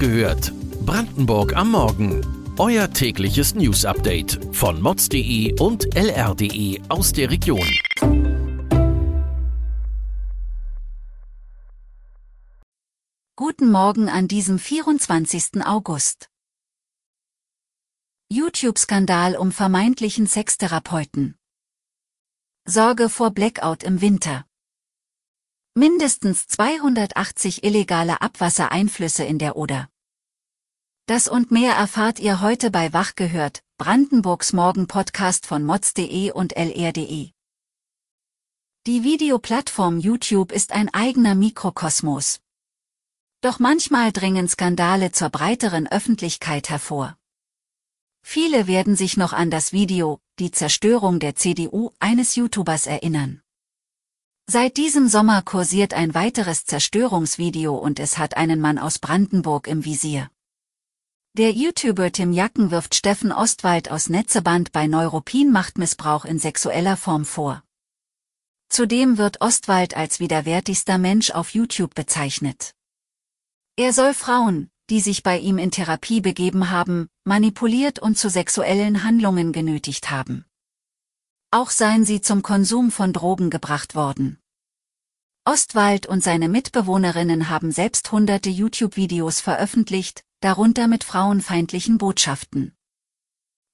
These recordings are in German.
gehört. Brandenburg am Morgen. Euer tägliches News-Update von mods.de und lr.de aus der Region. Guten Morgen an diesem 24. August. YouTube-Skandal um vermeintlichen Sextherapeuten. Sorge vor Blackout im Winter. Mindestens 280 illegale Abwassereinflüsse in der Oder. Das und mehr erfahrt ihr heute bei Wach gehört, Brandenburgs Morgen-Podcast von mods.de und lr.de. Die Videoplattform YouTube ist ein eigener Mikrokosmos. Doch manchmal dringen Skandale zur breiteren Öffentlichkeit hervor. Viele werden sich noch an das Video, die Zerstörung der CDU eines YouTubers erinnern. Seit diesem Sommer kursiert ein weiteres Zerstörungsvideo und es hat einen Mann aus Brandenburg im Visier. Der YouTuber Tim Jacken wirft Steffen Ostwald aus Netzeband bei Neuropin Machtmissbrauch in sexueller Form vor. Zudem wird Ostwald als widerwärtigster Mensch auf YouTube bezeichnet. Er soll Frauen, die sich bei ihm in Therapie begeben haben, manipuliert und zu sexuellen Handlungen genötigt haben. Auch seien sie zum Konsum von Drogen gebracht worden. Ostwald und seine Mitbewohnerinnen haben selbst hunderte YouTube-Videos veröffentlicht, darunter mit frauenfeindlichen Botschaften.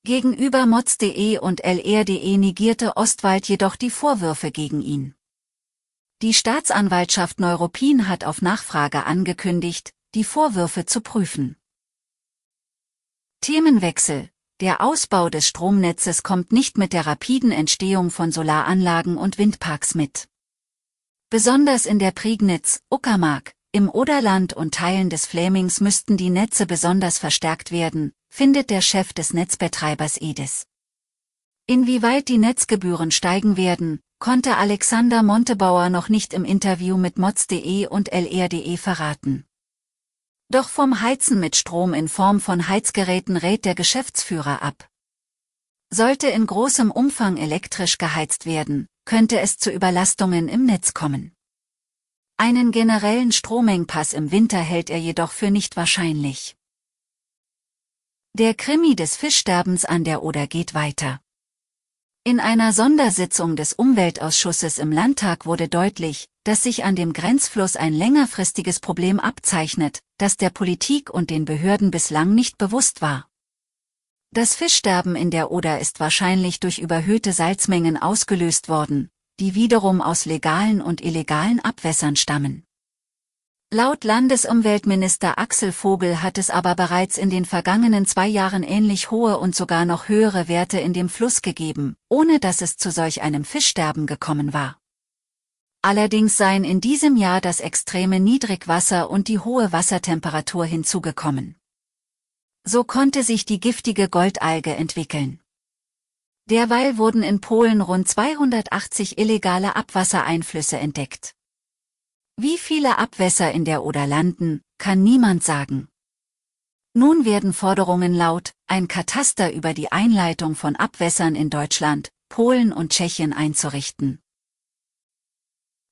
Gegenüber mods.de und lr.de negierte Ostwald jedoch die Vorwürfe gegen ihn. Die Staatsanwaltschaft Neuruppin hat auf Nachfrage angekündigt, die Vorwürfe zu prüfen. Themenwechsel Der Ausbau des Stromnetzes kommt nicht mit der rapiden Entstehung von Solaranlagen und Windparks mit. Besonders in der Prignitz, Uckermark, im Oderland und Teilen des Flämings müssten die Netze besonders verstärkt werden, findet der Chef des Netzbetreibers Edis. Inwieweit die Netzgebühren steigen werden, konnte Alexander Montebauer noch nicht im Interview mit mods.de und lr.de verraten. Doch vom Heizen mit Strom in Form von Heizgeräten rät der Geschäftsführer ab. Sollte in großem Umfang elektrisch geheizt werden, könnte es zu Überlastungen im Netz kommen. Einen generellen Stromengpass im Winter hält er jedoch für nicht wahrscheinlich. Der Krimi des Fischsterbens an der Oder geht weiter. In einer Sondersitzung des Umweltausschusses im Landtag wurde deutlich, dass sich an dem Grenzfluss ein längerfristiges Problem abzeichnet, das der Politik und den Behörden bislang nicht bewusst war. Das Fischsterben in der Oder ist wahrscheinlich durch überhöhte Salzmengen ausgelöst worden, die wiederum aus legalen und illegalen Abwässern stammen. Laut Landesumweltminister Axel Vogel hat es aber bereits in den vergangenen zwei Jahren ähnlich hohe und sogar noch höhere Werte in dem Fluss gegeben, ohne dass es zu solch einem Fischsterben gekommen war. Allerdings seien in diesem Jahr das extreme Niedrigwasser und die hohe Wassertemperatur hinzugekommen. So konnte sich die giftige Goldalge entwickeln. Derweil wurden in Polen rund 280 illegale Abwassereinflüsse entdeckt. Wie viele Abwässer in der Oder landen, kann niemand sagen. Nun werden Forderungen laut, ein Kataster über die Einleitung von Abwässern in Deutschland, Polen und Tschechien einzurichten.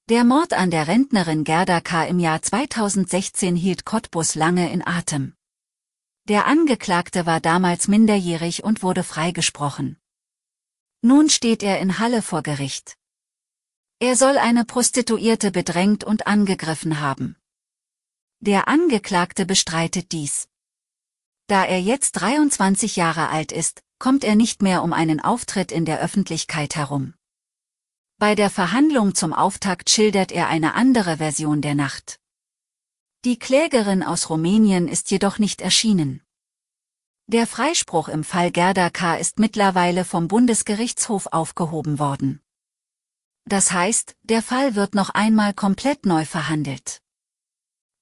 Der Mord an der Rentnerin Gerda K. im Jahr 2016 hielt Cottbus lange in Atem. Der Angeklagte war damals minderjährig und wurde freigesprochen. Nun steht er in Halle vor Gericht. Er soll eine Prostituierte bedrängt und angegriffen haben. Der Angeklagte bestreitet dies. Da er jetzt 23 Jahre alt ist, kommt er nicht mehr um einen Auftritt in der Öffentlichkeit herum. Bei der Verhandlung zum Auftakt schildert er eine andere Version der Nacht. Die Klägerin aus Rumänien ist jedoch nicht erschienen. Der Freispruch im Fall Gerda K. ist mittlerweile vom Bundesgerichtshof aufgehoben worden. Das heißt, der Fall wird noch einmal komplett neu verhandelt.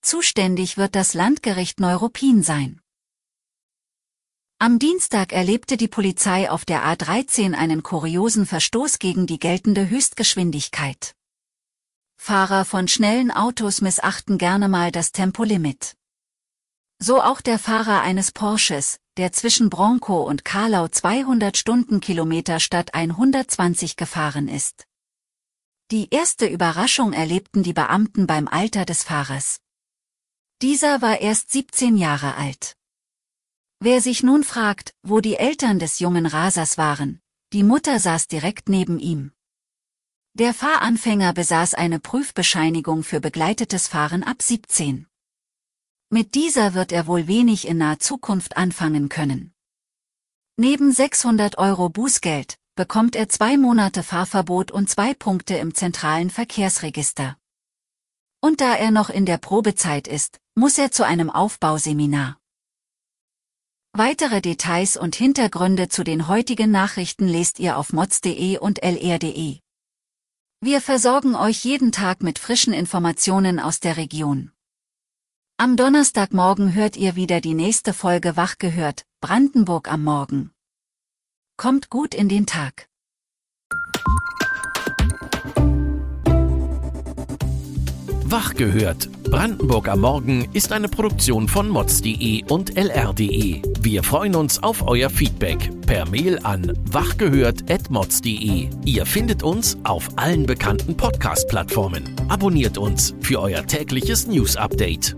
Zuständig wird das Landgericht Neuruppin sein. Am Dienstag erlebte die Polizei auf der A13 einen kuriosen Verstoß gegen die geltende Höchstgeschwindigkeit. Fahrer von schnellen Autos missachten gerne mal das Tempolimit. So auch der Fahrer eines Porsches, der zwischen Bronco und Karlau 200 Stundenkilometer statt 120 gefahren ist. Die erste Überraschung erlebten die Beamten beim Alter des Fahrers. Dieser war erst 17 Jahre alt. Wer sich nun fragt, wo die Eltern des jungen Rasers waren, die Mutter saß direkt neben ihm. Der Fahranfänger besaß eine Prüfbescheinigung für begleitetes Fahren ab 17. Mit dieser wird er wohl wenig in naher Zukunft anfangen können. Neben 600 Euro Bußgeld bekommt er zwei Monate Fahrverbot und zwei Punkte im zentralen Verkehrsregister. Und da er noch in der Probezeit ist, muss er zu einem Aufbauseminar. Weitere Details und Hintergründe zu den heutigen Nachrichten lest ihr auf mods.de und lr.de. Wir versorgen euch jeden Tag mit frischen Informationen aus der Region. Am Donnerstagmorgen hört ihr wieder die nächste Folge Wach gehört, Brandenburg am Morgen. Kommt gut in den Tag. Wach gehört. Brandenburg am Morgen ist eine Produktion von mods.de und lr.de. Wir freuen uns auf euer Feedback per Mail an wachgehört.mods.de. Ihr findet uns auf allen bekannten Podcast-Plattformen. Abonniert uns für euer tägliches News-Update.